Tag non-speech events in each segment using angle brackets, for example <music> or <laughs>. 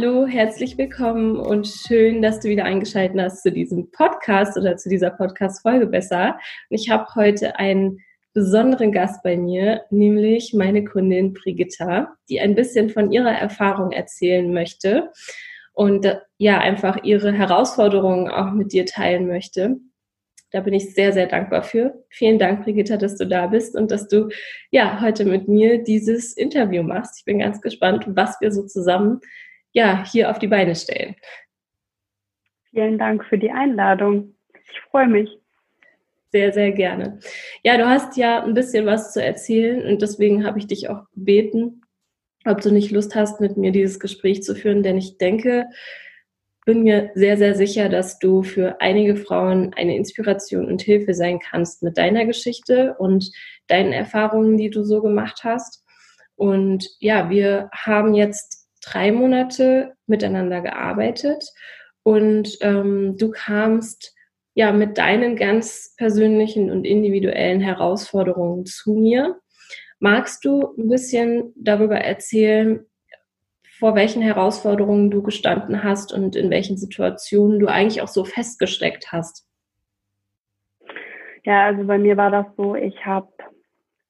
Hallo, herzlich willkommen und schön, dass du wieder eingeschaltet hast zu diesem Podcast oder zu dieser Podcast-Folge besser. Ich habe heute einen besonderen Gast bei mir, nämlich meine Kundin Brigitta, die ein bisschen von ihrer Erfahrung erzählen möchte und äh, ja, einfach ihre Herausforderungen auch mit dir teilen möchte. Da bin ich sehr, sehr dankbar für. Vielen Dank, Brigitta, dass du da bist und dass du ja heute mit mir dieses Interview machst. Ich bin ganz gespannt, was wir so zusammen ja, hier auf die Beine stellen. Vielen Dank für die Einladung. Ich freue mich. Sehr, sehr gerne. Ja, du hast ja ein bisschen was zu erzählen und deswegen habe ich dich auch gebeten, ob du nicht Lust hast, mit mir dieses Gespräch zu führen, denn ich denke, bin mir sehr, sehr sicher, dass du für einige Frauen eine Inspiration und Hilfe sein kannst mit deiner Geschichte und deinen Erfahrungen, die du so gemacht hast. Und ja, wir haben jetzt drei Monate miteinander gearbeitet und ähm, du kamst ja mit deinen ganz persönlichen und individuellen Herausforderungen zu mir. Magst du ein bisschen darüber erzählen, vor welchen Herausforderungen du gestanden hast und in welchen Situationen du eigentlich auch so festgesteckt hast? Ja, also bei mir war das so, ich habe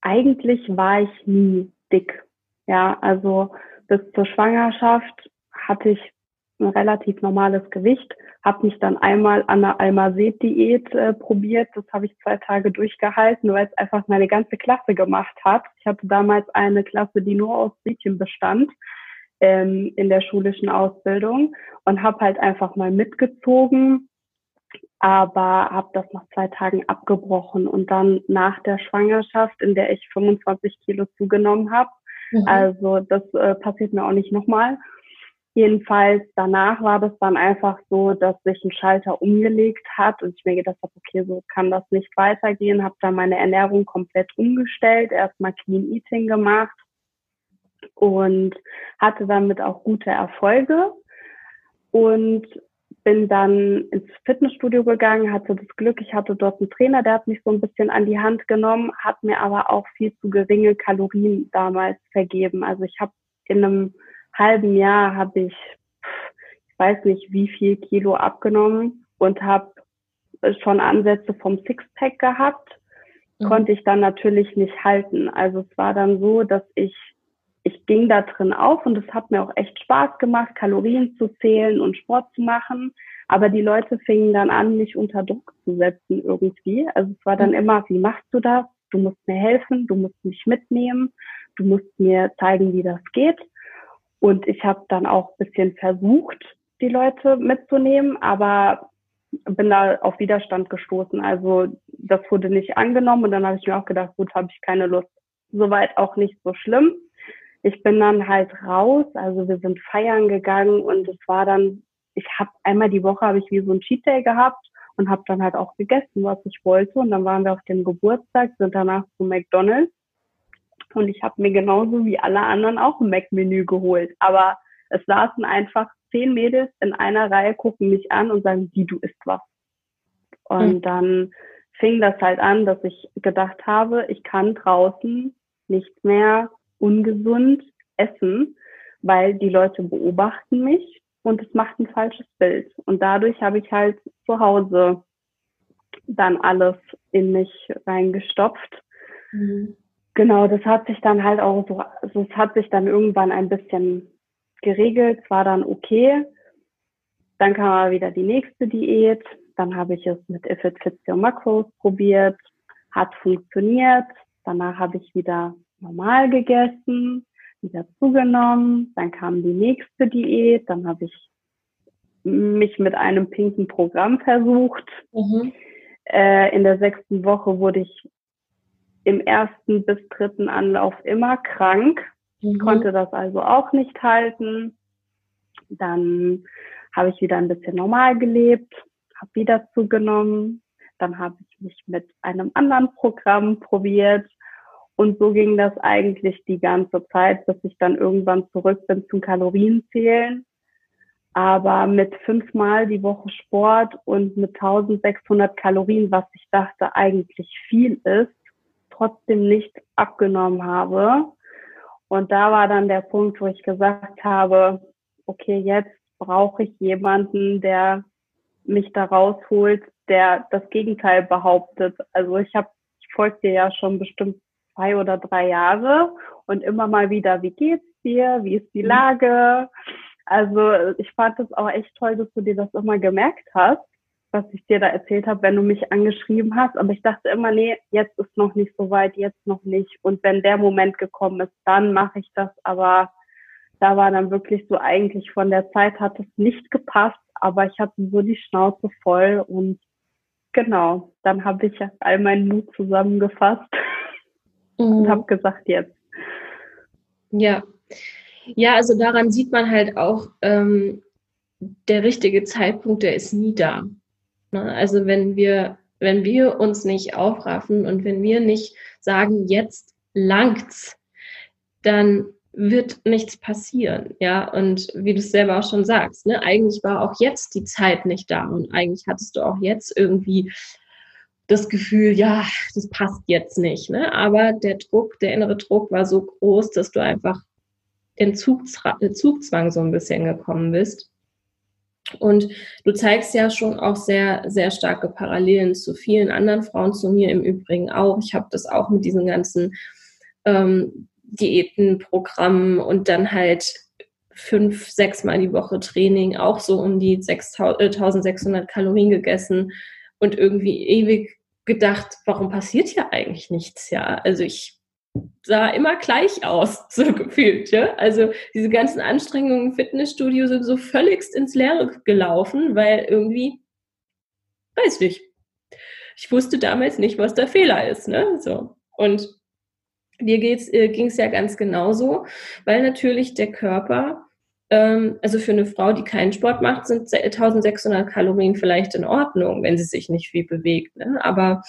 eigentlich war ich nie dick. Ja, also bis zur Schwangerschaft hatte ich ein relativ normales Gewicht, habe mich dann einmal an der Almased-Diät äh, probiert. Das habe ich zwei Tage durchgehalten, weil es einfach meine ganze Klasse gemacht hat. Ich hatte damals eine Klasse, die nur aus Mädchen bestand ähm, in der schulischen Ausbildung und habe halt einfach mal mitgezogen, aber habe das nach zwei Tagen abgebrochen und dann nach der Schwangerschaft, in der ich 25 Kilo zugenommen habe, Mhm. Also das äh, passiert mir auch nicht nochmal. Jedenfalls danach war das dann einfach so, dass sich ein Schalter umgelegt hat und ich mir gedacht habe, okay, so kann das nicht weitergehen, habe dann meine Ernährung komplett umgestellt, erstmal Clean Eating gemacht und hatte damit auch gute Erfolge und bin dann ins Fitnessstudio gegangen, hatte das Glück, ich hatte dort einen Trainer, der hat mich so ein bisschen an die Hand genommen, hat mir aber auch viel zu geringe Kalorien damals vergeben. Also ich habe in einem halben Jahr habe ich, ich weiß nicht wie viel Kilo abgenommen und habe schon Ansätze vom Sixpack gehabt, mhm. konnte ich dann natürlich nicht halten. Also es war dann so, dass ich ich ging da drin auf und es hat mir auch echt Spaß gemacht, Kalorien zu zählen und Sport zu machen. Aber die Leute fingen dann an, mich unter Druck zu setzen irgendwie. Also es war dann immer, wie machst du das? Du musst mir helfen, du musst mich mitnehmen, du musst mir zeigen, wie das geht. Und ich habe dann auch bisschen versucht, die Leute mitzunehmen, aber bin da auf Widerstand gestoßen. Also das wurde nicht angenommen und dann habe ich mir auch gedacht, gut, habe ich keine Lust. Soweit auch nicht so schlimm ich bin dann halt raus, also wir sind feiern gegangen und es war dann, ich habe einmal die Woche habe ich wie so ein Cheat Day gehabt und habe dann halt auch gegessen, was ich wollte und dann waren wir auf dem Geburtstag, sind danach zu McDonald's und ich habe mir genauso wie alle anderen auch ein Mac-Menü geholt, aber es saßen einfach zehn Mädels in einer Reihe, gucken mich an und sagen, die du isst was. Und mhm. dann fing das halt an, dass ich gedacht habe, ich kann draußen nicht mehr ungesund essen, weil die Leute beobachten mich und es macht ein falsches Bild. Und dadurch habe ich halt zu Hause dann alles in mich reingestopft. Mhm. Genau, das hat sich dann halt auch so, also es hat sich dann irgendwann ein bisschen geregelt, es war dann okay. Dann kam aber wieder die nächste Diät. Dann habe ich es mit Fitzy und Macros probiert, hat funktioniert. Danach habe ich wieder normal gegessen, wieder zugenommen. Dann kam die nächste Diät. Dann habe ich mich mit einem pinken Programm versucht. Mhm. Äh, in der sechsten Woche wurde ich im ersten bis dritten Anlauf immer krank, mhm. konnte das also auch nicht halten. Dann habe ich wieder ein bisschen normal gelebt, habe wieder zugenommen. Dann habe ich mich mit einem anderen Programm probiert. Und so ging das eigentlich die ganze Zeit, bis ich dann irgendwann zurück bin zum Kalorienzählen. Aber mit fünfmal die Woche Sport und mit 1600 Kalorien, was ich dachte eigentlich viel ist, trotzdem nicht abgenommen habe. Und da war dann der Punkt, wo ich gesagt habe, okay, jetzt brauche ich jemanden, der mich da rausholt, der das Gegenteil behauptet. Also ich habe, ich folge dir ja schon bestimmt zwei oder drei Jahre und immer mal wieder, wie geht's dir? Wie ist die mhm. Lage? Also ich fand es auch echt toll, dass du dir das immer gemerkt hast was ich dir da erzählt habe, wenn du mich angeschrieben hast. Aber ich dachte immer, nee, jetzt ist noch nicht so weit, jetzt noch nicht. Und wenn der Moment gekommen ist, dann mache ich das. Aber da war dann wirklich so eigentlich von der Zeit hat es nicht gepasst, aber ich hatte so die Schnauze voll und genau, dann habe ich all meinen Mut zusammengefasst. <laughs> und habe gesagt, jetzt. Ja. Ja, also daran sieht man halt auch, ähm, der richtige Zeitpunkt, der ist nie da. Ne? Also wenn wir, wenn wir uns nicht aufraffen und wenn wir nicht sagen, jetzt langt's, dann wird nichts passieren, ja. Und wie du es selber auch schon sagst, ne, eigentlich war auch jetzt die Zeit nicht da und eigentlich hattest du auch jetzt irgendwie das Gefühl, ja, das passt jetzt nicht, ne? Aber der Druck, der innere Druck war so groß, dass du einfach in Zugzwang so ein bisschen gekommen bist. Und du zeigst ja schon auch sehr, sehr starke Parallelen zu vielen anderen Frauen, zu mir im Übrigen auch. Ich habe das auch mit diesen ganzen ähm, Diätenprogrammen und dann halt fünf, sechs Mal die Woche Training, auch so um die 1600 äh, Kalorien gegessen und irgendwie ewig gedacht, warum passiert hier eigentlich nichts? Ja, also ich sah immer gleich aus, <laughs> so gefühlt. Ja? Also diese ganzen Anstrengungen im Fitnessstudio sind so völligst ins Leere gelaufen, weil irgendwie, weiß nicht, ich wusste damals nicht, was der Fehler ist. Ne? So. Und dir äh, ging es ja ganz genauso, weil natürlich der Körper, also für eine Frau, die keinen Sport macht, sind 1600 Kalorien vielleicht in Ordnung, wenn sie sich nicht viel bewegt. Ne? Aber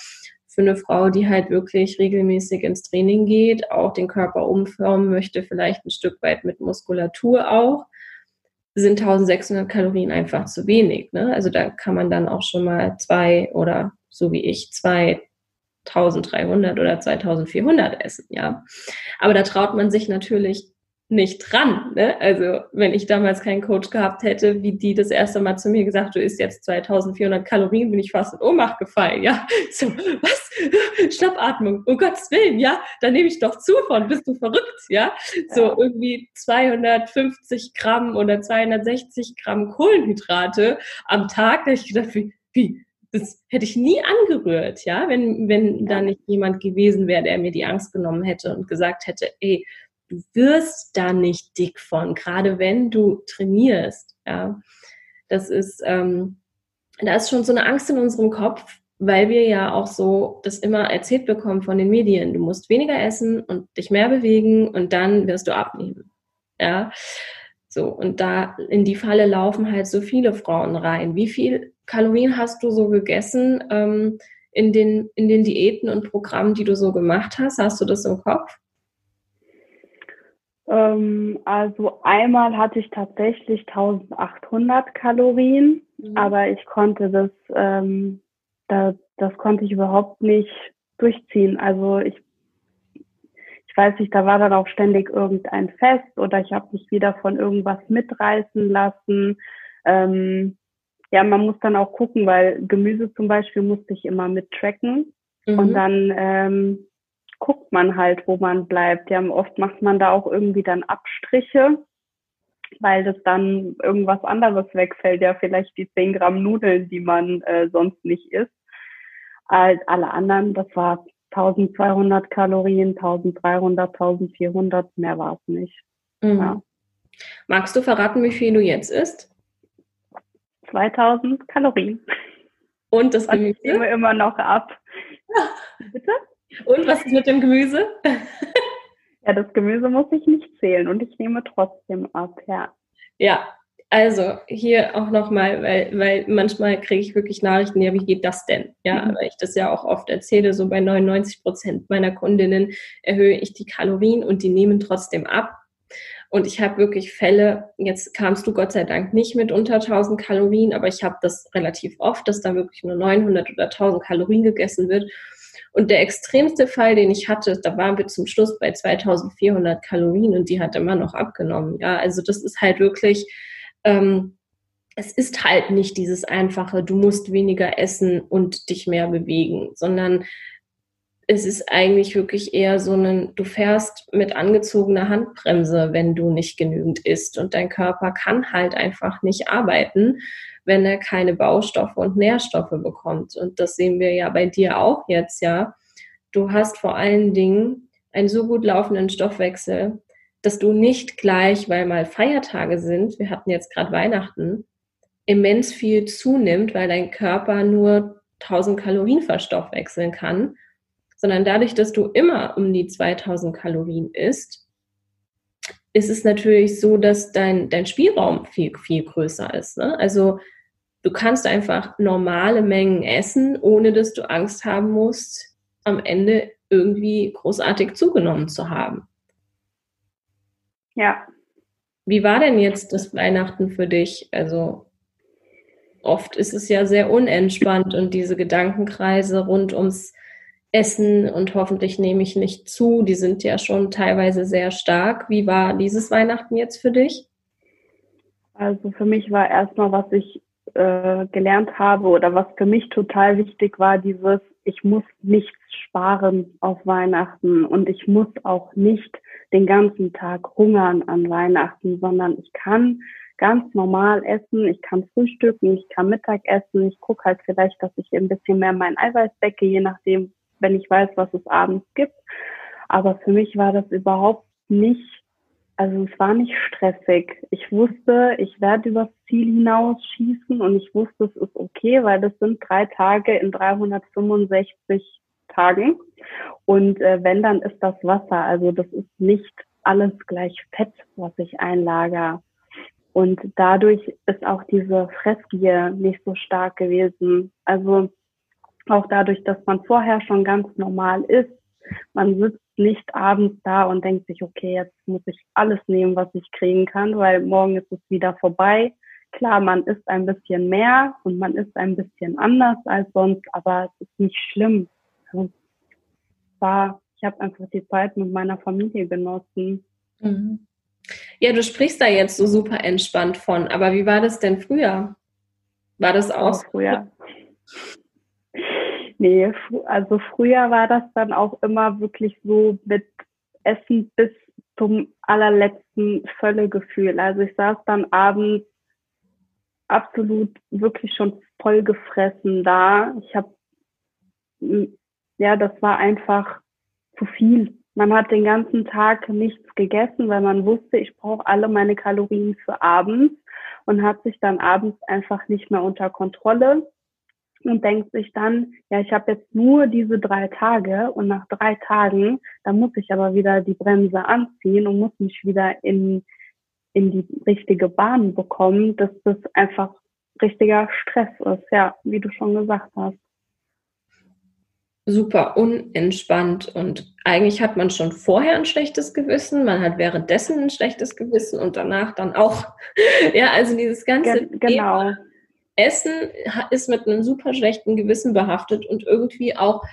für eine Frau, die halt wirklich regelmäßig ins Training geht, auch den Körper umformen möchte, vielleicht ein Stück weit mit Muskulatur auch, sind 1600 Kalorien einfach zu wenig. Ne? Also da kann man dann auch schon mal zwei oder so wie ich 2300 oder 2400 essen, ja. Aber da traut man sich natürlich nicht dran. Ne? Also wenn ich damals keinen Coach gehabt hätte, wie die das erste Mal zu mir gesagt, du isst jetzt 2400 Kalorien, bin ich fast in Ohnmacht gefallen. Ja, <laughs> so, was? <laughs> Schnappatmung, um Gottes Willen, ja, da nehme ich doch zu von, bist du verrückt, ja? So irgendwie 250 Gramm oder 260 Gramm Kohlenhydrate am Tag, da habe ich gedacht, wie, wie, das hätte ich nie angerührt, ja, wenn, wenn da nicht jemand gewesen wäre, der mir die Angst genommen hätte und gesagt hätte, ey, du wirst da nicht dick von, gerade wenn du trainierst. Ja, das ist, ähm, da ist schon so eine Angst in unserem Kopf, weil wir ja auch so das immer erzählt bekommen von den Medien. Du musst weniger essen und dich mehr bewegen und dann wirst du abnehmen. Ja, so und da in die Falle laufen halt so viele Frauen rein. Wie viel Kalorien hast du so gegessen ähm, in den in den Diäten und Programmen, die du so gemacht hast? Hast du das im Kopf? Ähm, also einmal hatte ich tatsächlich 1800 Kalorien, mhm. aber ich konnte das, ähm, da, das konnte ich überhaupt nicht durchziehen. Also ich, ich weiß nicht, da war dann auch ständig irgendein Fest oder ich habe mich wieder von irgendwas mitreißen lassen. Ähm, ja, man muss dann auch gucken, weil Gemüse zum Beispiel musste ich immer mittracken. Mhm. Und dann ähm, guckt man halt, wo man bleibt. Ja, oft macht man da auch irgendwie dann Abstriche, weil das dann irgendwas anderes wegfällt. Ja, vielleicht die 10 Gramm Nudeln, die man äh, sonst nicht isst. Als alle anderen, das war 1200 Kalorien, 1300, 1400, mehr war es nicht. Mhm. Ja. Magst du verraten, wie viel du jetzt isst? 2000 Kalorien. Und das Gemüse? Ich nehme immer noch ab. <laughs> Bitte? Und was ist mit dem Gemüse? <laughs> ja, das Gemüse muss ich nicht zählen und ich nehme trotzdem ab, ja. Ja, also hier auch nochmal, weil, weil manchmal kriege ich wirklich Nachrichten, ja, wie geht das denn? Ja, mhm. weil ich das ja auch oft erzähle, so bei 99 Prozent meiner Kundinnen erhöhe ich die Kalorien und die nehmen trotzdem ab. Und ich habe wirklich Fälle, jetzt kamst du Gott sei Dank nicht mit unter 1000 Kalorien, aber ich habe das relativ oft, dass da wirklich nur 900 oder 1000 Kalorien gegessen wird. Und der extremste Fall, den ich hatte, da waren wir zum Schluss bei 2400 Kalorien und die hat immer noch abgenommen. Ja, also das ist halt wirklich, ähm, es ist halt nicht dieses einfache, du musst weniger essen und dich mehr bewegen, sondern es ist eigentlich wirklich eher so ein, du fährst mit angezogener Handbremse, wenn du nicht genügend isst und dein Körper kann halt einfach nicht arbeiten, wenn er keine Baustoffe und Nährstoffe bekommt. Und das sehen wir ja bei dir auch jetzt, ja. Du hast vor allen Dingen einen so gut laufenden Stoffwechsel, dass du nicht gleich, weil mal Feiertage sind, wir hatten jetzt gerade Weihnachten, immens viel zunimmt, weil dein Körper nur 1000 Kalorien verstoffwechseln kann, sondern dadurch, dass du immer um die 2000 Kalorien isst, ist es natürlich so, dass dein, dein Spielraum viel, viel größer ist. Ne? Also du kannst einfach normale Mengen essen, ohne dass du Angst haben musst, am Ende irgendwie großartig zugenommen zu haben. Ja. Wie war denn jetzt das Weihnachten für dich? Also oft ist es ja sehr unentspannt und diese Gedankenkreise rund ums Essen und hoffentlich nehme ich nicht zu. Die sind ja schon teilweise sehr stark. Wie war dieses Weihnachten jetzt für dich? Also für mich war erstmal, was ich äh, gelernt habe oder was für mich total wichtig war, dieses, ich muss nichts sparen auf Weihnachten und ich muss auch nicht den ganzen Tag hungern an Weihnachten, sondern ich kann ganz normal essen, ich kann frühstücken, ich kann Mittag essen, ich gucke halt vielleicht, dass ich ein bisschen mehr mein Eiweiß decke, je nachdem, wenn ich weiß, was es abends gibt. Aber für mich war das überhaupt nicht, also es war nicht stressig. Ich wusste, ich werde übers Ziel hinaus schießen und ich wusste, es ist okay, weil das sind drei Tage in 365 Tagen. Und äh, wenn, dann ist das Wasser. Also das ist nicht alles gleich Fett, was ich einlager. Und dadurch ist auch diese Fressgier nicht so stark gewesen. Also auch dadurch, dass man vorher schon ganz normal ist. Man sitzt nicht abends da und denkt sich, okay, jetzt muss ich alles nehmen, was ich kriegen kann, weil morgen ist es wieder vorbei. Klar, man isst ein bisschen mehr und man isst ein bisschen anders als sonst, aber es ist nicht schlimm. Es war, ich habe einfach die Zeit mit meiner Familie genossen. Mhm. Ja, du sprichst da jetzt so super entspannt von, aber wie war das denn früher? War das auch, auch früher? Nee, also früher war das dann auch immer wirklich so mit Essen bis zum allerletzten Völlegefühl. Also ich saß dann abends absolut wirklich schon voll gefressen da. Ich habe, ja, das war einfach zu viel. Man hat den ganzen Tag nichts gegessen, weil man wusste, ich brauche alle meine Kalorien für abends und hat sich dann abends einfach nicht mehr unter Kontrolle und denkt sich dann, ja, ich habe jetzt nur diese drei Tage und nach drei Tagen, da muss ich aber wieder die Bremse anziehen und muss mich wieder in, in die richtige Bahn bekommen, dass das einfach richtiger Stress ist, ja, wie du schon gesagt hast. Super unentspannt und eigentlich hat man schon vorher ein schlechtes Gewissen, man hat währenddessen ein schlechtes Gewissen und danach dann auch. <laughs> ja, also dieses ganze Ge genau. Thema Essen ist mit einem super schlechten Gewissen behaftet und irgendwie auch,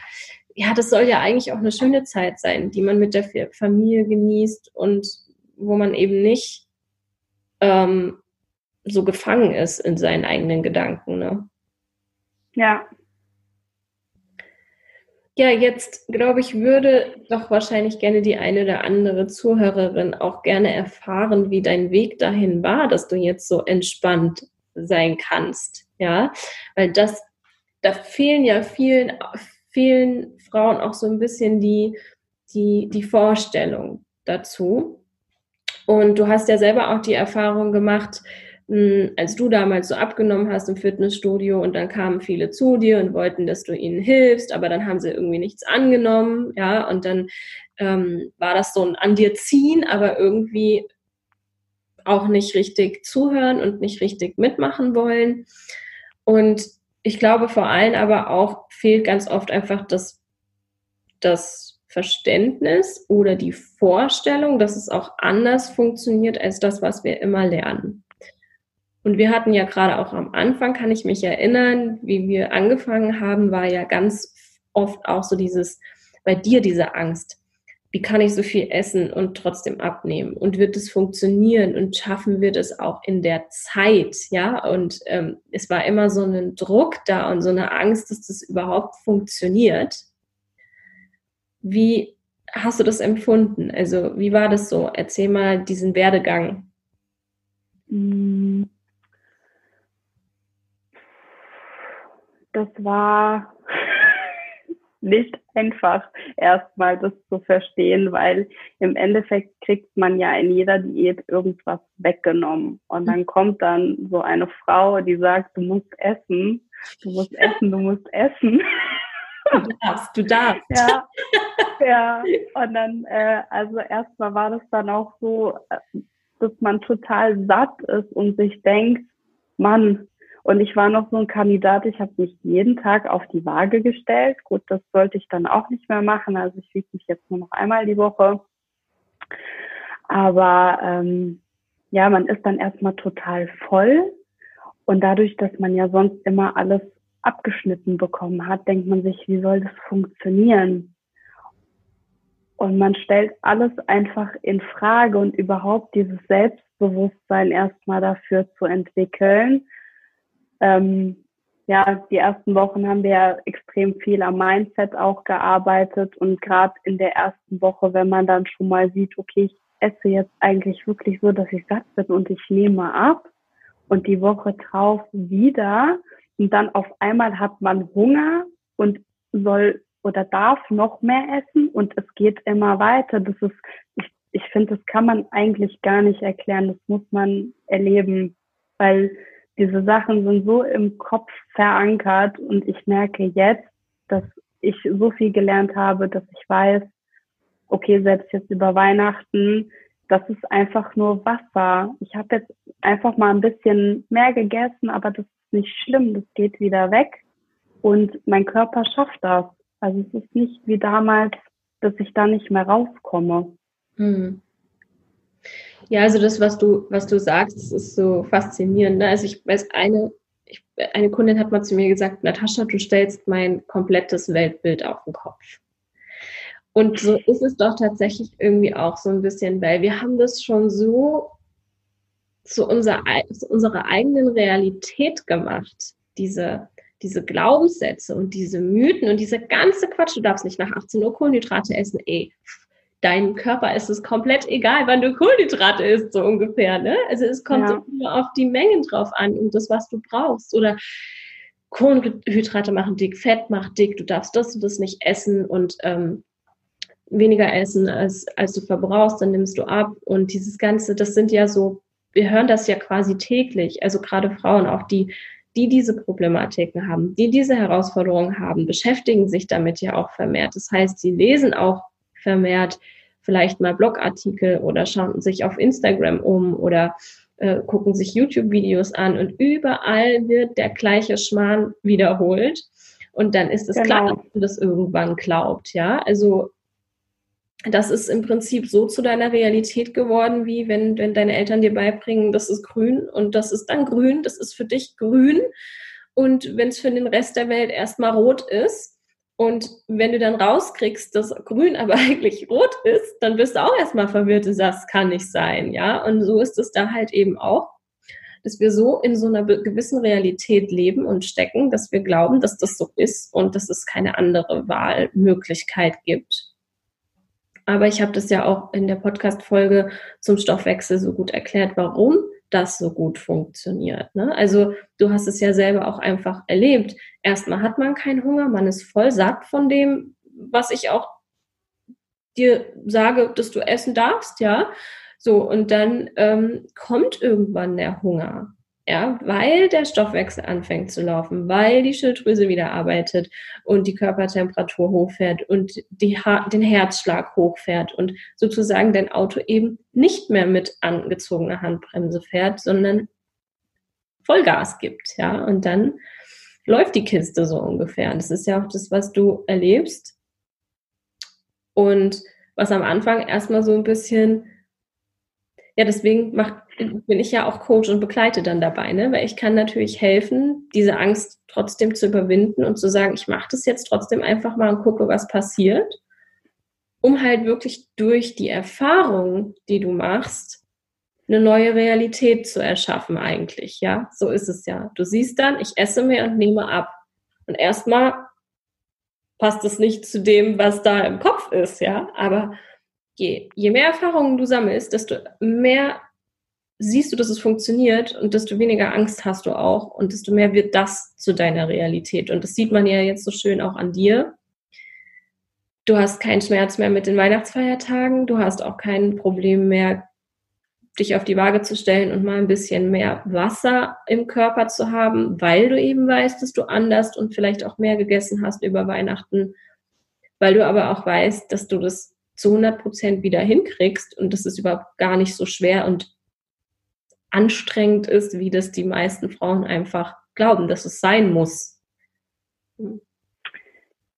ja, das soll ja eigentlich auch eine schöne Zeit sein, die man mit der Familie genießt und wo man eben nicht ähm, so gefangen ist in seinen eigenen Gedanken. Ne? Ja. Ja, jetzt glaube ich, würde doch wahrscheinlich gerne die eine oder andere Zuhörerin auch gerne erfahren, wie dein Weg dahin war, dass du jetzt so entspannt sein kannst. Ja, weil das, da fehlen ja vielen, vielen Frauen auch so ein bisschen die, die, die Vorstellung dazu. Und du hast ja selber auch die Erfahrung gemacht, hm, als du damals so abgenommen hast im Fitnessstudio und dann kamen viele zu dir und wollten, dass du ihnen hilfst, aber dann haben sie irgendwie nichts angenommen, ja, und dann ähm, war das so ein an dir ziehen, aber irgendwie auch nicht richtig zuhören und nicht richtig mitmachen wollen. Und ich glaube vor allem aber auch fehlt ganz oft einfach das, das Verständnis oder die Vorstellung, dass es auch anders funktioniert als das, was wir immer lernen. Und wir hatten ja gerade auch am Anfang, kann ich mich erinnern, wie wir angefangen haben, war ja ganz oft auch so dieses, bei dir diese Angst. Wie kann ich so viel essen und trotzdem abnehmen? Und wird es funktionieren? Und schaffen wir das auch in der Zeit? Ja, und ähm, es war immer so ein Druck da und so eine Angst, dass das überhaupt funktioniert. Wie hast du das empfunden? Also, wie war das so? Erzähl mal diesen Werdegang. Hm. das war nicht einfach, erstmal das zu verstehen, weil im Endeffekt kriegt man ja in jeder Diät irgendwas weggenommen. Und dann kommt dann so eine Frau, die sagt, du musst essen, du musst essen, du musst essen. Du darfst, du darfst. Ja, ja. Und dann, äh, also erstmal war das dann auch so, äh, dass man total satt ist und sich denkt, Mann, und ich war noch so ein Kandidat, ich habe mich jeden Tag auf die Waage gestellt. Gut, das sollte ich dann auch nicht mehr machen. Also ich wiege mich jetzt nur noch einmal die Woche. Aber ähm, ja, man ist dann erstmal total voll. Und dadurch, dass man ja sonst immer alles abgeschnitten bekommen hat, denkt man sich, wie soll das funktionieren? Und man stellt alles einfach in Frage und überhaupt dieses Selbstbewusstsein erstmal dafür zu entwickeln, ähm, ja, die ersten Wochen haben wir ja extrem viel am Mindset auch gearbeitet und gerade in der ersten Woche, wenn man dann schon mal sieht, okay, ich esse jetzt eigentlich wirklich so, dass ich satt bin und ich nehme ab und die Woche drauf wieder und dann auf einmal hat man Hunger und soll oder darf noch mehr essen und es geht immer weiter. Das ist, ich, ich finde, das kann man eigentlich gar nicht erklären. Das muss man erleben, weil diese Sachen sind so im Kopf verankert und ich merke jetzt, dass ich so viel gelernt habe, dass ich weiß, okay, selbst jetzt über Weihnachten, das ist einfach nur Wasser. Ich habe jetzt einfach mal ein bisschen mehr gegessen, aber das ist nicht schlimm, das geht wieder weg und mein Körper schafft das. Also es ist nicht wie damals, dass ich da nicht mehr rauskomme. Hm. Ja, also das, was du, was du sagst, das ist so faszinierend. Ne? Also ich weiß, eine, ich, eine Kundin hat mal zu mir gesagt, Natascha, du stellst mein komplettes Weltbild auf den Kopf. Und so ist es doch tatsächlich irgendwie auch so ein bisschen, weil wir haben das schon so zu, unser, zu unserer eigenen Realität gemacht, diese, diese Glaubenssätze und diese Mythen und diese ganze Quatsch, du darfst nicht nach 18 Uhr Kohlenhydrate essen, ey, deinem Körper ist es komplett egal, wann du Kohlenhydrate isst, so ungefähr. Ne? Also es kommt ja. nur auf die Mengen drauf an und das, was du brauchst. Oder Kohlenhydrate machen dick, Fett macht dick, du darfst das und das nicht essen und ähm, weniger essen, als, als du verbrauchst, dann nimmst du ab. Und dieses Ganze, das sind ja so, wir hören das ja quasi täglich. Also gerade Frauen, auch die, die diese Problematiken haben, die diese Herausforderungen haben, beschäftigen sich damit ja auch vermehrt. Das heißt, sie lesen auch vermehrt vielleicht mal Blogartikel oder schauen sich auf Instagram um oder äh, gucken sich YouTube-Videos an und überall wird der gleiche Schmarrn wiederholt. Und dann ist es genau. klar, dass man das irgendwann glaubt, ja. Also das ist im Prinzip so zu deiner Realität geworden, wie wenn, wenn deine Eltern dir beibringen, das ist grün und das ist dann grün, das ist für dich grün. Und wenn es für den Rest der Welt erstmal rot ist, und wenn du dann rauskriegst, dass grün aber <laughs> eigentlich rot ist, dann bist du auch erstmal verwirrt und sagst, kann nicht sein, ja. Und so ist es da halt eben auch, dass wir so in so einer gewissen Realität leben und stecken, dass wir glauben, dass das so ist und dass es keine andere Wahlmöglichkeit gibt. Aber ich habe das ja auch in der Podcast-Folge zum Stoffwechsel so gut erklärt, warum das so gut funktioniert. Ne? Also du hast es ja selber auch einfach erlebt. Erstmal hat man keinen Hunger, man ist voll satt von dem, was ich auch dir sage, dass du essen darfst, ja. So, und dann ähm, kommt irgendwann der Hunger ja, weil der Stoffwechsel anfängt zu laufen, weil die Schilddrüse wieder arbeitet und die Körpertemperatur hochfährt und die den Herzschlag hochfährt und sozusagen dein Auto eben nicht mehr mit angezogener Handbremse fährt, sondern Vollgas gibt, ja, und dann läuft die Kiste so ungefähr. Und das ist ja auch das, was du erlebst und was am Anfang erstmal so ein bisschen ja, deswegen macht, bin ich ja auch Coach und begleite dann dabei, ne? weil ich kann natürlich helfen, diese Angst trotzdem zu überwinden und zu sagen, ich mache das jetzt trotzdem einfach mal und gucke, was passiert, um halt wirklich durch die Erfahrung, die du machst, eine neue Realität zu erschaffen eigentlich, ja, so ist es ja. Du siehst dann, ich esse mehr und nehme ab. Und erstmal passt es nicht zu dem, was da im Kopf ist, ja, aber je, je mehr Erfahrungen du sammelst, desto mehr siehst du, dass es funktioniert und desto weniger Angst hast du auch und desto mehr wird das zu deiner Realität. Und das sieht man ja jetzt so schön auch an dir. Du hast keinen Schmerz mehr mit den Weihnachtsfeiertagen, du hast auch kein Problem mehr, dich auf die Waage zu stellen und mal ein bisschen mehr Wasser im Körper zu haben, weil du eben weißt, dass du anders und vielleicht auch mehr gegessen hast über Weihnachten, weil du aber auch weißt, dass du das zu 100 Prozent wieder hinkriegst und dass es überhaupt gar nicht so schwer und anstrengend ist, wie das die meisten Frauen einfach glauben, dass es sein muss.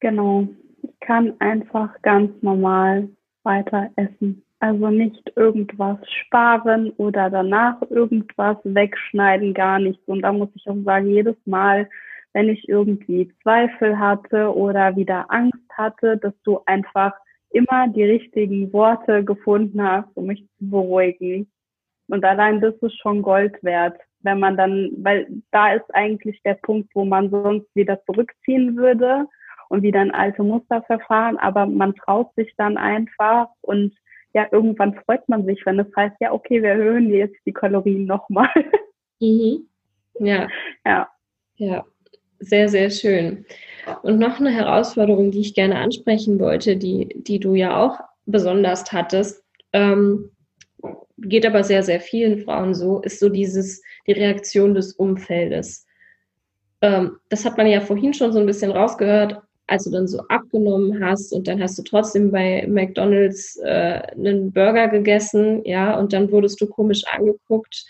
Genau. Ich kann einfach ganz normal weiter essen. Also nicht irgendwas sparen oder danach irgendwas wegschneiden, gar nichts. Und da muss ich auch sagen, jedes Mal, wenn ich irgendwie Zweifel hatte oder wieder Angst hatte, dass du einfach immer die richtigen Worte gefunden hast, um mich zu beruhigen. Und allein das ist schon Gold wert, wenn man dann, weil da ist eigentlich der Punkt, wo man sonst wieder zurückziehen würde und wieder ein alte Muster verfahren, aber man traut sich dann einfach und ja, irgendwann freut man sich, wenn es heißt, ja, okay, wir erhöhen jetzt die Kalorien nochmal. <laughs> Mhm. Ja. Ja. Ja, sehr, sehr schön. Und noch eine Herausforderung, die ich gerne ansprechen wollte, die, die du ja auch besonders hattest, ähm, geht aber sehr, sehr vielen Frauen so, ist so dieses, die Reaktion des Umfeldes. Ähm, das hat man ja vorhin schon so ein bisschen rausgehört, als du dann so abgenommen hast und dann hast du trotzdem bei McDonalds äh, einen Burger gegessen, ja, und dann wurdest du komisch angeguckt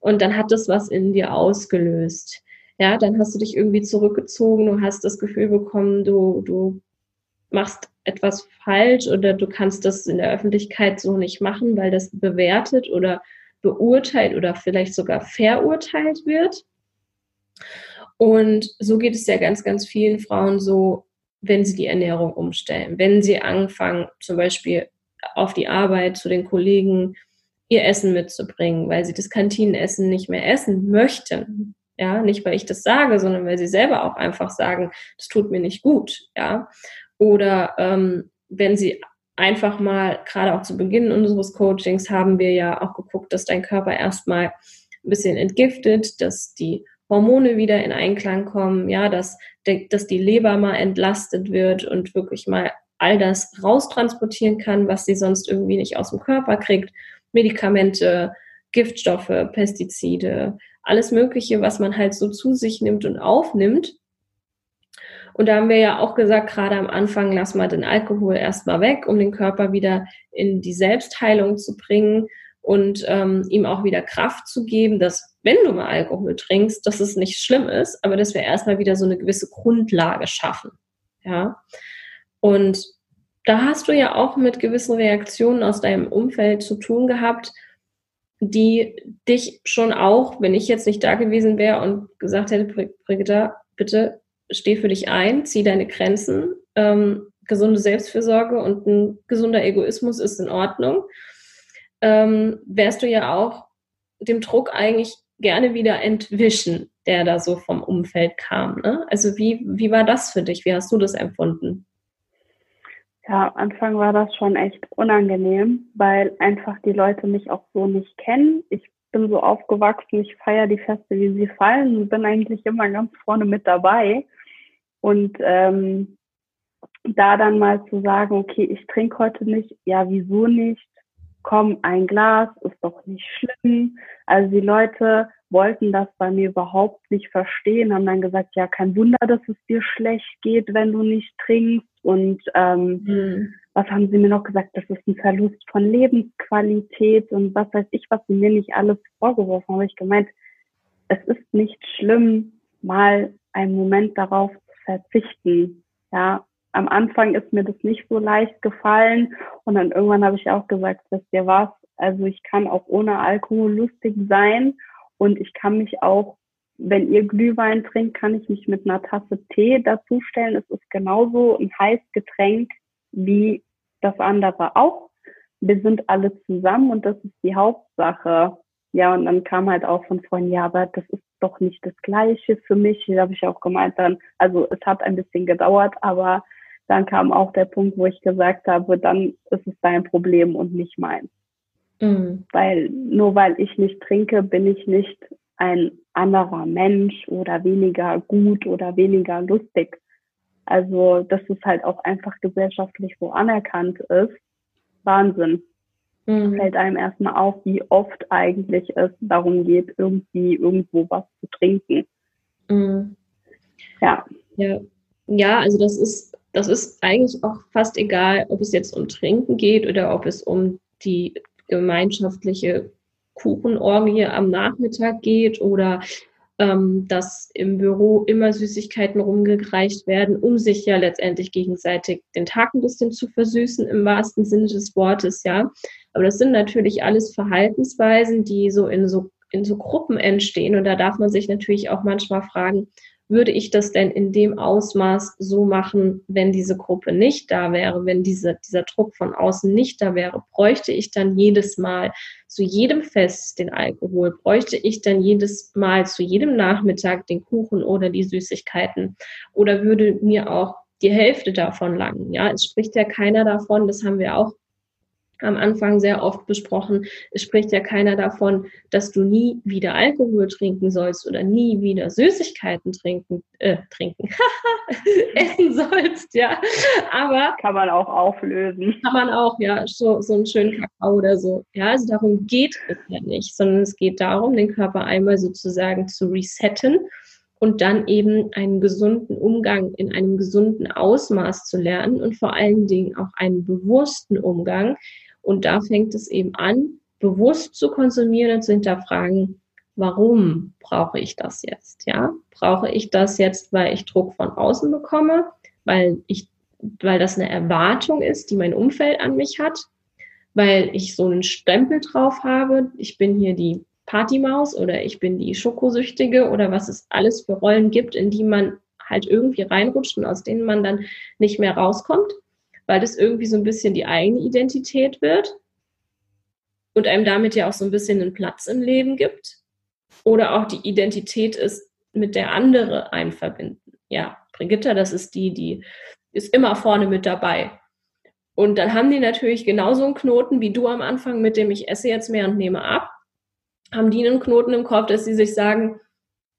und dann hat das was in dir ausgelöst ja, dann hast du dich irgendwie zurückgezogen, du hast das Gefühl bekommen, du, du machst etwas falsch oder du kannst das in der Öffentlichkeit so nicht machen, weil das bewertet oder beurteilt oder vielleicht sogar verurteilt wird. Und so geht es ja ganz, ganz vielen Frauen so, wenn sie die Ernährung umstellen, wenn sie anfangen, zum Beispiel auf die Arbeit zu den Kollegen ihr Essen mitzubringen, weil sie das Kantinenessen nicht mehr essen möchten, ja, nicht weil ich das sage, sondern weil sie selber auch einfach sagen, das tut mir nicht gut. Ja. Oder ähm, wenn sie einfach mal, gerade auch zu Beginn unseres Coachings, haben wir ja auch geguckt, dass dein Körper erstmal ein bisschen entgiftet, dass die Hormone wieder in Einklang kommen, ja, dass, dass die Leber mal entlastet wird und wirklich mal all das raustransportieren kann, was sie sonst irgendwie nicht aus dem Körper kriegt. Medikamente, Giftstoffe, Pestizide, alles Mögliche, was man halt so zu sich nimmt und aufnimmt. Und da haben wir ja auch gesagt, gerade am Anfang, lass mal den Alkohol erstmal weg, um den Körper wieder in die Selbstheilung zu bringen und ähm, ihm auch wieder Kraft zu geben, dass wenn du mal Alkohol trinkst, dass es nicht schlimm ist, aber dass wir erstmal wieder so eine gewisse Grundlage schaffen. Ja. Und da hast du ja auch mit gewissen Reaktionen aus deinem Umfeld zu tun gehabt, die dich schon auch, wenn ich jetzt nicht da gewesen wäre und gesagt hätte, Brigitta, bitte steh für dich ein, zieh deine Grenzen, ähm, gesunde Selbstfürsorge und ein gesunder Egoismus ist in Ordnung, ähm, wärst du ja auch dem Druck eigentlich gerne wieder entwischen, der da so vom Umfeld kam. Ne? Also wie, wie war das für dich? Wie hast du das empfunden? Ja, am Anfang war das schon echt unangenehm, weil einfach die Leute mich auch so nicht kennen. Ich bin so aufgewachsen, ich feiere die Feste, wie sie fallen und bin eigentlich immer ganz vorne mit dabei. Und ähm, da dann mal zu sagen, okay, ich trinke heute nicht, ja, wieso nicht? Komm, ein Glas, ist doch nicht schlimm. Also die Leute wollten das bei mir überhaupt nicht verstehen, haben dann gesagt, ja, kein Wunder, dass es dir schlecht geht, wenn du nicht trinkst. Und ähm, mhm. was haben sie mir noch gesagt? Das ist ein Verlust von Lebensqualität und was weiß ich, was sie mir nicht alles vorgeworfen haben. Habe ich gemeint, es ist nicht schlimm, mal einen Moment darauf zu verzichten. Ja, am Anfang ist mir das nicht so leicht gefallen und dann irgendwann habe ich auch gesagt, wisst ihr was? Also ich kann auch ohne Alkohol lustig sein und ich kann mich auch, wenn ihr Glühwein trinkt, kann ich mich mit einer Tasse Tee dazustellen. Es ist genauso ein heißes Getränk wie das andere auch. Wir sind alle zusammen und das ist die Hauptsache. Ja, und dann kam halt auch von Freunden, ja, aber das ist doch nicht das Gleiche für mich. Da habe ich auch gemeint dann, also es hat ein bisschen gedauert, aber dann kam auch der Punkt, wo ich gesagt habe, dann ist es dein Problem und nicht meins. Mhm. Weil nur weil ich nicht trinke, bin ich nicht ein anderer Mensch oder weniger gut oder weniger lustig. Also, dass es halt auch einfach gesellschaftlich so anerkannt ist, Wahnsinn. Mhm. Fällt einem erstmal auf, wie oft eigentlich es darum geht, irgendwie irgendwo was zu trinken. Mhm. Ja. ja. Ja, also das ist, das ist eigentlich auch fast egal, ob es jetzt um Trinken geht oder ob es um die gemeinschaftliche Kuchenorgie am Nachmittag geht oder ähm, dass im Büro immer Süßigkeiten rumgereicht werden, um sich ja letztendlich gegenseitig den Tag ein bisschen zu versüßen, im wahrsten Sinne des Wortes, ja. Aber das sind natürlich alles Verhaltensweisen, die so in so in so Gruppen entstehen. Und da darf man sich natürlich auch manchmal fragen, würde ich das denn in dem Ausmaß so machen, wenn diese Gruppe nicht da wäre, wenn diese, dieser Druck von außen nicht da wäre? Bräuchte ich dann jedes Mal zu jedem Fest den Alkohol? Bräuchte ich dann jedes Mal zu jedem Nachmittag den Kuchen oder die Süßigkeiten? Oder würde mir auch die Hälfte davon langen? Ja, es spricht ja keiner davon, das haben wir auch am Anfang sehr oft besprochen. Es spricht ja keiner davon, dass du nie wieder Alkohol trinken sollst oder nie wieder Süßigkeiten trinken, äh, trinken, <laughs> essen sollst, ja. Aber kann man auch auflösen. Kann man auch, ja, so, so einen schönen Kakao oder so. Ja, also darum geht es ja nicht, sondern es geht darum, den Körper einmal sozusagen zu resetten und dann eben einen gesunden Umgang in einem gesunden Ausmaß zu lernen und vor allen Dingen auch einen bewussten Umgang und da fängt es eben an, bewusst zu konsumieren und zu hinterfragen, warum brauche ich das jetzt? Ja, brauche ich das jetzt, weil ich Druck von außen bekomme, weil ich, weil das eine Erwartung ist, die mein Umfeld an mich hat, weil ich so einen Stempel drauf habe. Ich bin hier die Partymaus oder ich bin die Schokosüchtige oder was es alles für Rollen gibt, in die man halt irgendwie reinrutscht und aus denen man dann nicht mehr rauskommt weil das irgendwie so ein bisschen die eigene Identität wird und einem damit ja auch so ein bisschen einen Platz im Leben gibt. Oder auch die Identität ist, mit der andere einen verbinden. Ja, Brigitta, das ist die, die ist immer vorne mit dabei. Und dann haben die natürlich genauso einen Knoten wie du am Anfang mit dem ich esse jetzt mehr und nehme ab. Haben die einen Knoten im Kopf, dass sie sich sagen,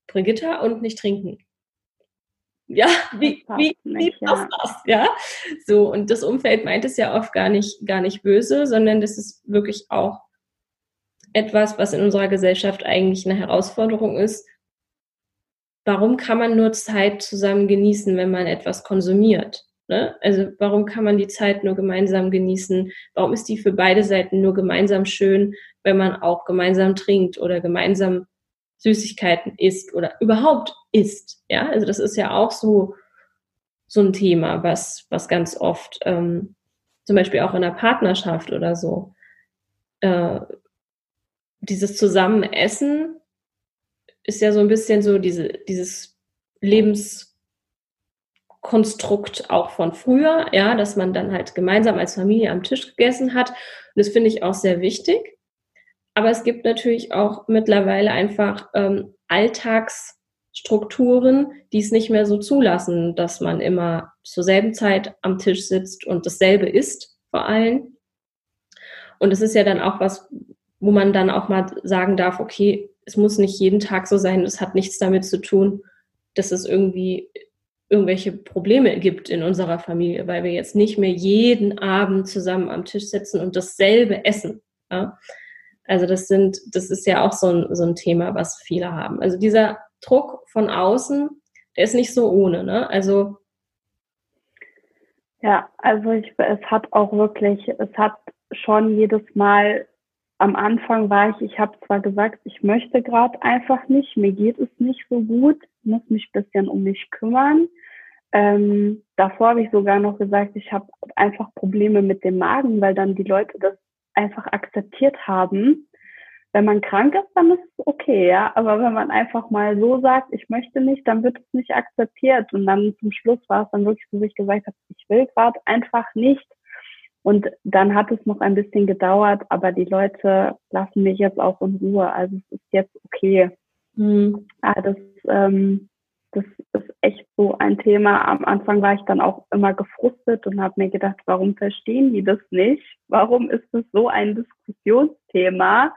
Brigitta und nicht trinken ja, wie, wie, wie passt ja. das? Ja, so und das Umfeld meint es ja oft gar nicht, gar nicht böse, sondern das ist wirklich auch etwas, was in unserer Gesellschaft eigentlich eine Herausforderung ist. Warum kann man nur Zeit zusammen genießen, wenn man etwas konsumiert? Ne? Also warum kann man die Zeit nur gemeinsam genießen? Warum ist die für beide Seiten nur gemeinsam schön, wenn man auch gemeinsam trinkt oder gemeinsam Süßigkeiten isst oder überhaupt isst. Ja, also das ist ja auch so, so ein Thema, was, was ganz oft ähm, zum Beispiel auch in der Partnerschaft oder so, äh, dieses Zusammenessen ist ja so ein bisschen so diese, dieses Lebenskonstrukt auch von früher, ja, dass man dann halt gemeinsam als Familie am Tisch gegessen hat. Und das finde ich auch sehr wichtig. Aber es gibt natürlich auch mittlerweile einfach ähm, Alltagsstrukturen, die es nicht mehr so zulassen, dass man immer zur selben Zeit am Tisch sitzt und dasselbe isst vor allem. Und es ist ja dann auch was, wo man dann auch mal sagen darf, okay, es muss nicht jeden Tag so sein, es hat nichts damit zu tun, dass es irgendwie irgendwelche Probleme gibt in unserer Familie, weil wir jetzt nicht mehr jeden Abend zusammen am Tisch sitzen und dasselbe essen. Ja? Also das sind, das ist ja auch so ein, so ein Thema, was viele haben. Also dieser Druck von außen, der ist nicht so ohne, ne? Also ja, also ich, es hat auch wirklich, es hat schon jedes Mal am Anfang war ich, ich habe zwar gesagt, ich möchte gerade einfach nicht, mir geht es nicht so gut, muss mich ein bisschen um mich kümmern. Ähm, davor habe ich sogar noch gesagt, ich habe einfach Probleme mit dem Magen, weil dann die Leute das einfach akzeptiert haben. Wenn man krank ist, dann ist es okay, ja. Aber wenn man einfach mal so sagt, ich möchte nicht, dann wird es nicht akzeptiert. Und dann zum Schluss war es dann wirklich so, wie ich gesagt habe, ich will gerade einfach nicht. Und dann hat es noch ein bisschen gedauert, aber die Leute lassen mich jetzt auch in Ruhe. Also es ist jetzt okay. Mhm. Ja, das, ähm, das ist echt so ein Thema. Am Anfang war ich dann auch immer gefrustet und habe mir gedacht, warum verstehen die das nicht? Warum ist das so ein Diskussionsthema?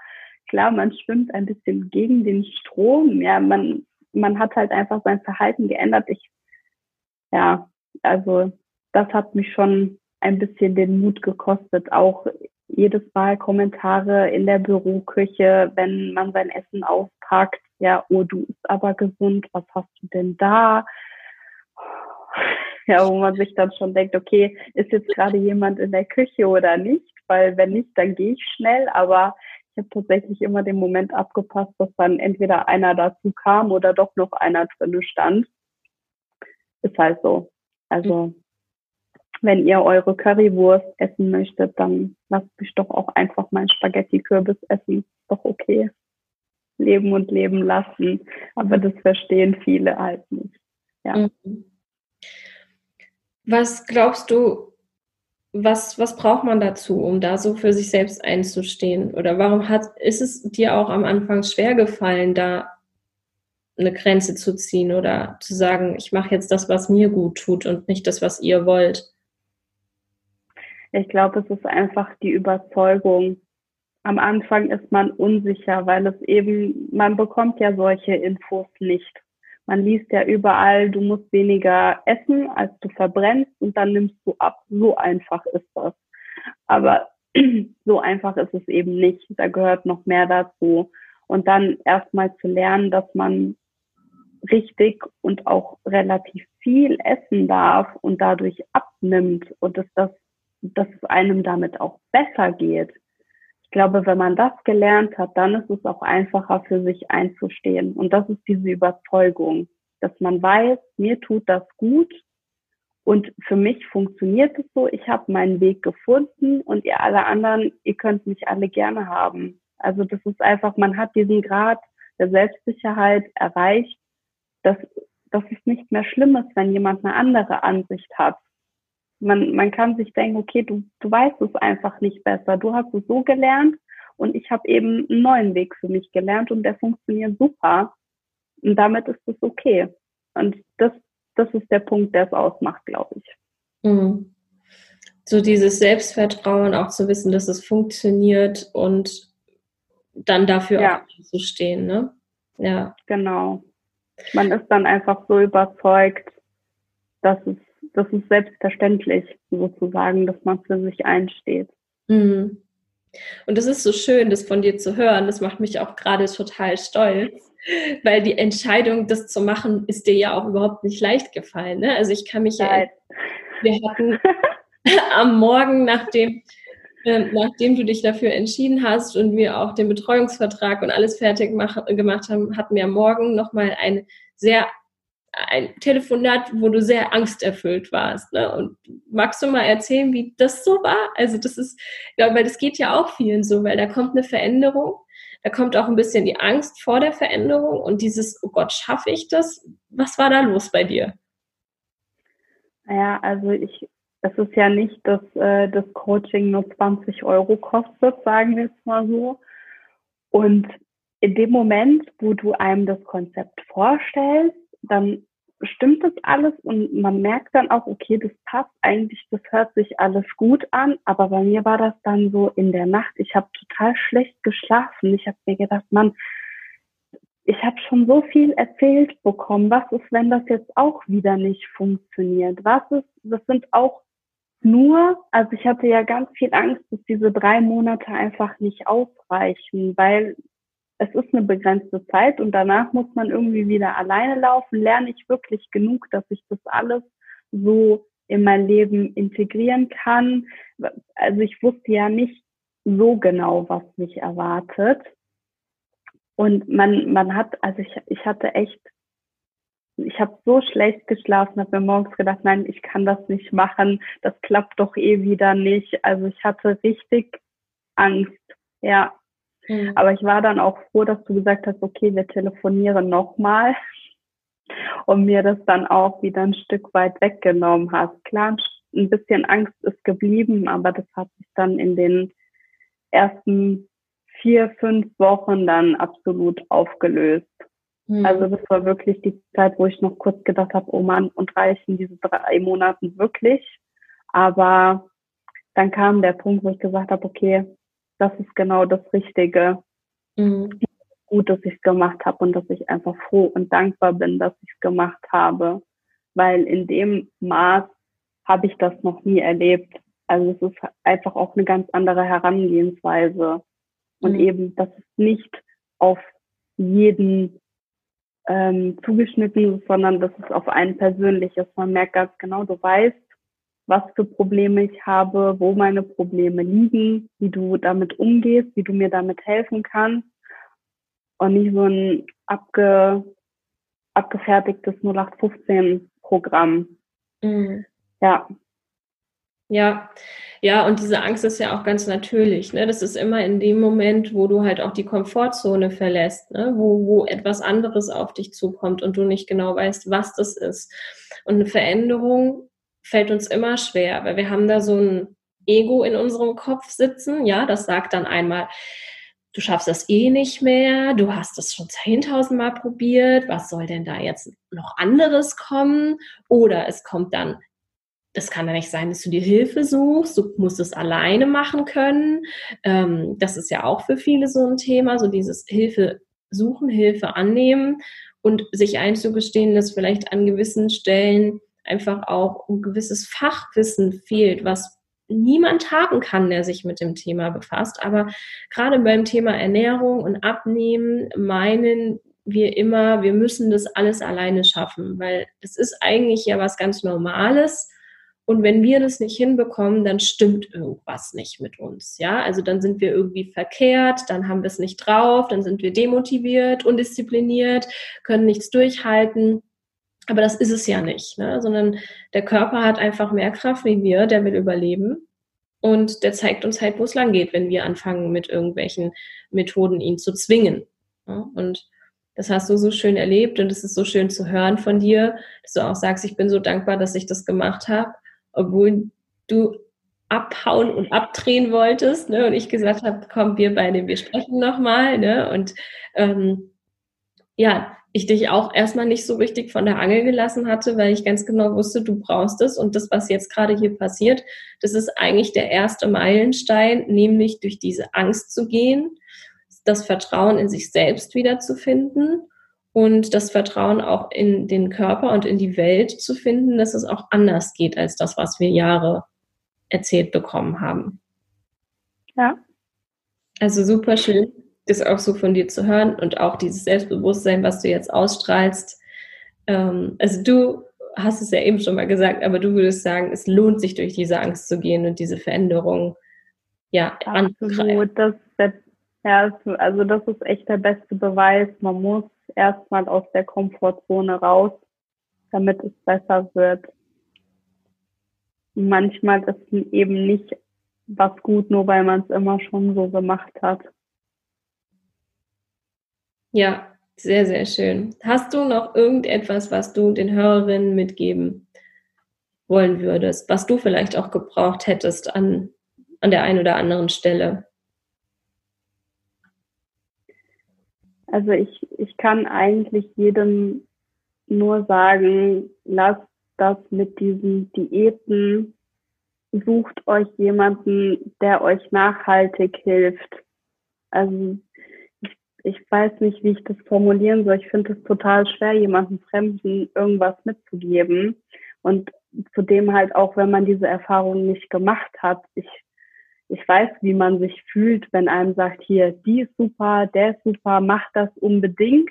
Klar, man schwimmt ein bisschen gegen den Strom. Ja, man, man hat halt einfach sein Verhalten geändert. Ich, ja, also das hat mich schon ein bisschen den Mut gekostet, auch jedes Mal Kommentare in der Büroküche, wenn man sein Essen auspackt, ja, oh, du isst aber gesund, was hast du denn da? <laughs> Ja, wo man sich dann schon denkt, okay, ist jetzt gerade jemand in der Küche oder nicht? Weil wenn nicht, dann gehe ich schnell, aber ich habe tatsächlich immer den Moment abgepasst, dass dann entweder einer dazu kam oder doch noch einer drinne stand. Ist halt so. Also wenn ihr eure Currywurst essen möchtet, dann lasst mich doch auch einfach mein Spaghetti-Kürbis essen. Ist doch okay. Leben und leben lassen. Aber das verstehen viele halt nicht. Ja. Mhm. Was glaubst du, was, was braucht man dazu, um da so für sich selbst einzustehen? Oder warum hat, ist es dir auch am Anfang schwer gefallen, da eine Grenze zu ziehen oder zu sagen, ich mache jetzt das, was mir gut tut und nicht das, was ihr wollt? Ich glaube, es ist einfach die Überzeugung. Am Anfang ist man unsicher, weil es eben, man bekommt ja solche Infos nicht. Man liest ja überall, du musst weniger essen, als du verbrennst und dann nimmst du ab. So einfach ist das. Aber <clears throat> so einfach ist es eben nicht. Da gehört noch mehr dazu. Und dann erstmal zu lernen, dass man richtig und auch relativ viel essen darf und dadurch abnimmt und dass das dass es einem damit auch besser geht. Ich glaube, wenn man das gelernt hat, dann ist es auch einfacher für sich einzustehen. Und das ist diese Überzeugung, dass man weiß, mir tut das gut und für mich funktioniert es so. Ich habe meinen Weg gefunden und ihr alle anderen, ihr könnt mich alle gerne haben. Also das ist einfach, man hat diesen Grad der Selbstsicherheit erreicht, dass, dass es nicht mehr schlimm ist, wenn jemand eine andere Ansicht hat man, man kann sich denken, okay, du, du weißt es einfach nicht besser. Du hast es so gelernt und ich habe eben einen neuen Weg für mich gelernt und der funktioniert super. Und damit ist es okay. Und das, das ist der Punkt, der es ausmacht, glaube ich. Mhm. So dieses Selbstvertrauen, auch zu wissen, dass es funktioniert und dann dafür ja. auch zu stehen, ne? Ja. Genau. Man ist dann einfach so überzeugt, dass es das ist selbstverständlich sozusagen, dass man für sich einsteht. Mhm. Und das ist so schön, das von dir zu hören. Das macht mich auch gerade total stolz, weil die Entscheidung, das zu machen, ist dir ja auch überhaupt nicht leicht gefallen. Ne? Also ich kann mich ja, wir hatten <laughs> am Morgen, nachdem, äh, nachdem du dich dafür entschieden hast und wir auch den Betreuungsvertrag und alles fertig mach, gemacht haben, hatten wir am Morgen nochmal ein sehr ein Telefonat, wo du sehr angsterfüllt warst. Ne? Und magst du mal erzählen, wie das so war? Also das ist, ja, weil das geht ja auch vielen so, weil da kommt eine Veränderung, da kommt auch ein bisschen die Angst vor der Veränderung und dieses, oh Gott, schaffe ich das? Was war da los bei dir? Naja, also ich, es ist ja nicht, dass äh, das Coaching nur 20 Euro kostet, sagen wir jetzt mal so. Und in dem Moment, wo du einem das Konzept vorstellst, dann stimmt das alles und man merkt dann auch, okay, das passt eigentlich, das hört sich alles gut an, aber bei mir war das dann so in der Nacht, ich habe total schlecht geschlafen. Ich habe mir gedacht, Mann, ich habe schon so viel erzählt bekommen. Was ist, wenn das jetzt auch wieder nicht funktioniert? Was ist, das sind auch nur, also ich hatte ja ganz viel Angst, dass diese drei Monate einfach nicht ausreichen, weil es ist eine begrenzte Zeit und danach muss man irgendwie wieder alleine laufen. Lerne ich wirklich genug, dass ich das alles so in mein Leben integrieren kann? Also ich wusste ja nicht so genau, was mich erwartet. Und man, man hat, also ich, ich hatte echt, ich habe so schlecht geschlafen, habe mir morgens gedacht, nein, ich kann das nicht machen, das klappt doch eh wieder nicht. Also ich hatte richtig Angst, ja. Mhm. Aber ich war dann auch froh, dass du gesagt hast, okay, wir telefonieren nochmal <laughs> und mir das dann auch wieder ein Stück weit weggenommen hast. Klar, ein bisschen Angst ist geblieben, aber das hat sich dann in den ersten vier, fünf Wochen dann absolut aufgelöst. Mhm. Also das war wirklich die Zeit, wo ich noch kurz gedacht habe, oh Mann, und reichen diese drei Monate wirklich? Aber dann kam der Punkt, wo ich gesagt habe, okay, das ist genau das Richtige. Mhm. Gut, dass ich es gemacht habe und dass ich einfach froh und dankbar bin, dass ich es gemacht habe. Weil in dem Maß habe ich das noch nie erlebt. Also es ist einfach auch eine ganz andere Herangehensweise. Und mhm. eben, das ist nicht auf jeden ähm, zugeschnitten, sondern das ist auf einen persönliches. Man merkt ganz genau, du weißt, was für Probleme ich habe, wo meine Probleme liegen, wie du damit umgehst, wie du mir damit helfen kannst und nicht so ein abge, abgefertigtes 0815-Programm. Mhm. Ja. Ja, ja, und diese Angst ist ja auch ganz natürlich. Ne? Das ist immer in dem Moment, wo du halt auch die Komfortzone verlässt, ne? wo, wo etwas anderes auf dich zukommt und du nicht genau weißt, was das ist. Und eine Veränderung fällt uns immer schwer, weil wir haben da so ein Ego in unserem Kopf sitzen, ja, das sagt dann einmal, du schaffst das eh nicht mehr, du hast das schon 10.000 Mal probiert, was soll denn da jetzt noch anderes kommen? Oder es kommt dann, das kann ja nicht sein, dass du dir Hilfe suchst, du musst es alleine machen können. Ähm, das ist ja auch für viele so ein Thema, so dieses Hilfe suchen, Hilfe annehmen und sich einzugestehen, dass vielleicht an gewissen Stellen einfach auch ein gewisses Fachwissen fehlt, was niemand haben kann, der sich mit dem Thema befasst. Aber gerade beim Thema Ernährung und Abnehmen meinen wir immer, wir müssen das alles alleine schaffen, weil es ist eigentlich ja was ganz Normales. Und wenn wir das nicht hinbekommen, dann stimmt irgendwas nicht mit uns. Ja, also dann sind wir irgendwie verkehrt, dann haben wir es nicht drauf, dann sind wir demotiviert, undiszipliniert, können nichts durchhalten. Aber das ist es ja nicht, ne? sondern der Körper hat einfach mehr Kraft wie wir, der will überleben. Und der zeigt uns halt, wo es lang geht, wenn wir anfangen, mit irgendwelchen Methoden ihn zu zwingen. Ja? Und das hast du so schön erlebt und es ist so schön zu hören von dir, dass du auch sagst, ich bin so dankbar, dass ich das gemacht habe, obwohl du abhauen und abdrehen wolltest. Ne? Und ich gesagt habe, komm, wir beide, wir sprechen nochmal. Ne? Und ähm, ja, ich dich auch erstmal nicht so richtig von der Angel gelassen hatte, weil ich ganz genau wusste, du brauchst es. Und das, was jetzt gerade hier passiert, das ist eigentlich der erste Meilenstein, nämlich durch diese Angst zu gehen, das Vertrauen in sich selbst wiederzufinden und das Vertrauen auch in den Körper und in die Welt zu finden, dass es auch anders geht als das, was wir Jahre erzählt bekommen haben. Ja. Also super schön das auch so von dir zu hören und auch dieses Selbstbewusstsein, was du jetzt ausstrahlst. Ähm, also du hast es ja eben schon mal gesagt, aber du würdest sagen, es lohnt sich durch diese Angst zu gehen und diese Veränderung ja Absolut, das der, ja, also das ist echt der beste Beweis. Man muss erstmal aus der Komfortzone raus damit es besser wird. manchmal ist eben nicht was gut, nur weil man es immer schon so gemacht hat. Ja, sehr, sehr schön. Hast du noch irgendetwas, was du den Hörerinnen mitgeben wollen würdest, was du vielleicht auch gebraucht hättest an, an der einen oder anderen Stelle? Also ich, ich kann eigentlich jedem nur sagen, lasst das mit diesen Diäten, sucht euch jemanden, der euch nachhaltig hilft. Also ich, weiß nicht, wie ich das formulieren soll. Ich finde es total schwer, jemandem Fremden irgendwas mitzugeben. Und zudem halt auch, wenn man diese Erfahrung nicht gemacht hat. Ich ich weiß, wie man sich fühlt, wenn einem sagt, hier, die ist super, der ist super, mach das unbedingt.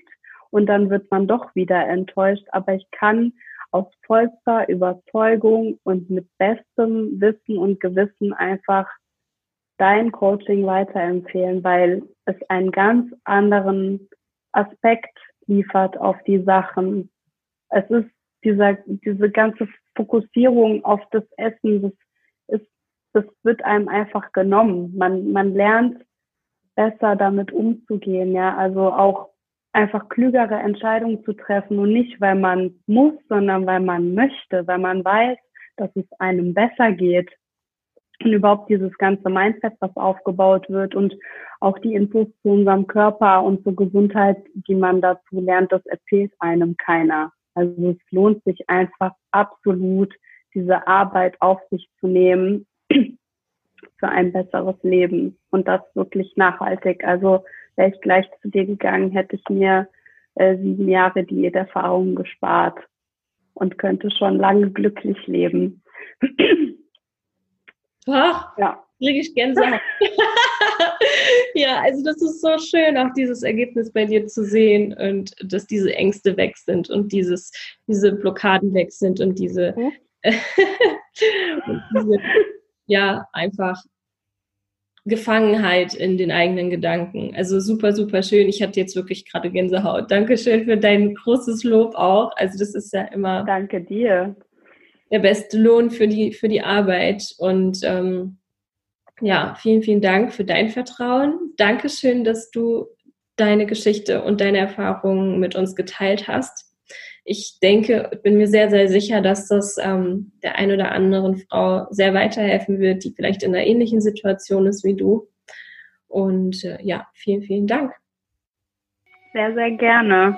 Und dann wird man doch wieder enttäuscht. Aber ich kann aus vollster Überzeugung und mit bestem Wissen und Gewissen einfach dein Coaching weiterempfehlen, weil es einen ganz anderen Aspekt liefert auf die Sachen. Es ist dieser, diese ganze Fokussierung auf das Essen, das das wird einem einfach genommen. Man, man lernt besser damit umzugehen, ja. Also auch einfach klügere Entscheidungen zu treffen und nicht, weil man muss, sondern weil man möchte, weil man weiß, dass es einem besser geht. Und überhaupt dieses ganze Mindset, was aufgebaut wird und auch die Infos zu unserem Körper und zur Gesundheit, die man dazu lernt, das erzählt einem keiner. Also es lohnt sich einfach absolut, diese Arbeit auf sich zu nehmen <clears throat> für ein besseres Leben und das wirklich nachhaltig. Also wäre ich gleich zu dir gegangen, hätte ich mir äh, sieben Jahre Diäterfahrung gespart und könnte schon lange glücklich leben. <clears throat> Ach, ja. kriege ich Gänsehaut. <laughs> ja, also das ist so schön, auch dieses Ergebnis bei dir zu sehen und dass diese Ängste weg sind und dieses, diese Blockaden weg sind und diese, mhm. <laughs> und diese ja, einfach Gefangenheit in den eigenen Gedanken. Also super, super schön. Ich hatte jetzt wirklich gerade Gänsehaut. Dankeschön für dein großes Lob auch. Also das ist ja immer. Danke dir. Der beste Lohn für die, für die Arbeit. Und ähm, ja, vielen, vielen Dank für dein Vertrauen. Dankeschön, dass du deine Geschichte und deine Erfahrungen mit uns geteilt hast ich denke, bin mir sehr, sehr sicher, dass das ähm, der ein oder anderen Frau sehr weiterhelfen wird, die vielleicht in einer ähnlichen Situation ist wie du. Und äh, ja, vielen, vielen Dank. Sehr, sehr gerne.